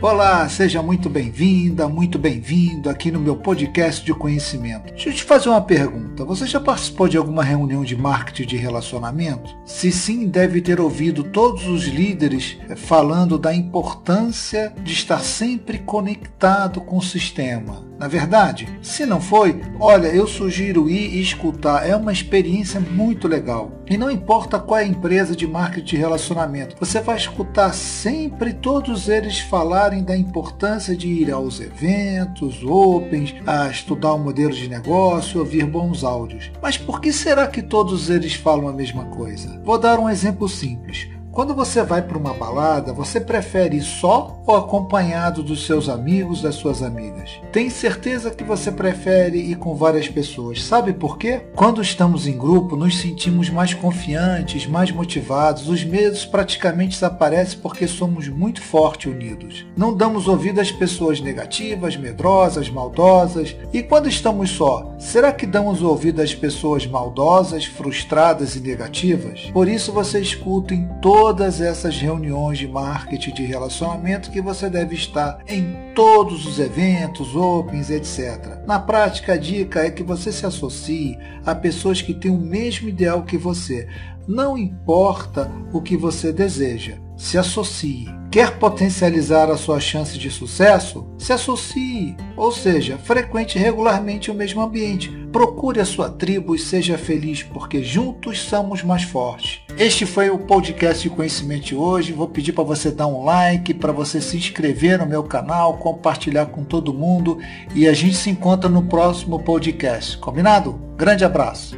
Olá, seja muito bem-vinda, muito bem-vindo aqui no meu podcast de conhecimento. Deixa eu te fazer uma pergunta. Você já participou de alguma reunião de marketing de relacionamento? Se sim, deve ter ouvido todos os líderes eh, falando da importância de estar sempre conectado com o sistema. Na verdade, se não foi, olha, eu sugiro ir e escutar. É uma experiência muito legal. E não importa qual é a empresa de marketing de relacionamento, você vai escutar sempre todos eles falarem da importância de ir aos eventos, opens, a estudar o um modelo de negócio, ouvir bons áudios. Mas por que será que todos eles falam a mesma coisa? Vou dar um exemplo simples. Quando você vai para uma balada, você prefere ir só ou acompanhado dos seus amigos, das suas amigas? Tem certeza que você prefere ir com várias pessoas. Sabe por quê? Quando estamos em grupo, nos sentimos mais confiantes, mais motivados. Os medos praticamente desaparecem porque somos muito fortes unidos. Não damos ouvido às pessoas negativas, medrosas, maldosas. E quando estamos só, será que damos ouvido às pessoas maldosas, frustradas e negativas? Por isso você escuta em todo todas essas reuniões de marketing de relacionamento que você deve estar em todos os eventos, opens, etc. Na prática, a dica é que você se associe a pessoas que têm o mesmo ideal que você. Não importa o que você deseja, se associe. Quer potencializar a sua chance de sucesso? Se associe, ou seja, frequente regularmente o mesmo ambiente. Procure a sua tribo e seja feliz, porque juntos somos mais fortes. Este foi o podcast de conhecimento de hoje. Vou pedir para você dar um like, para você se inscrever no meu canal, compartilhar com todo mundo e a gente se encontra no próximo podcast. Combinado? Grande abraço!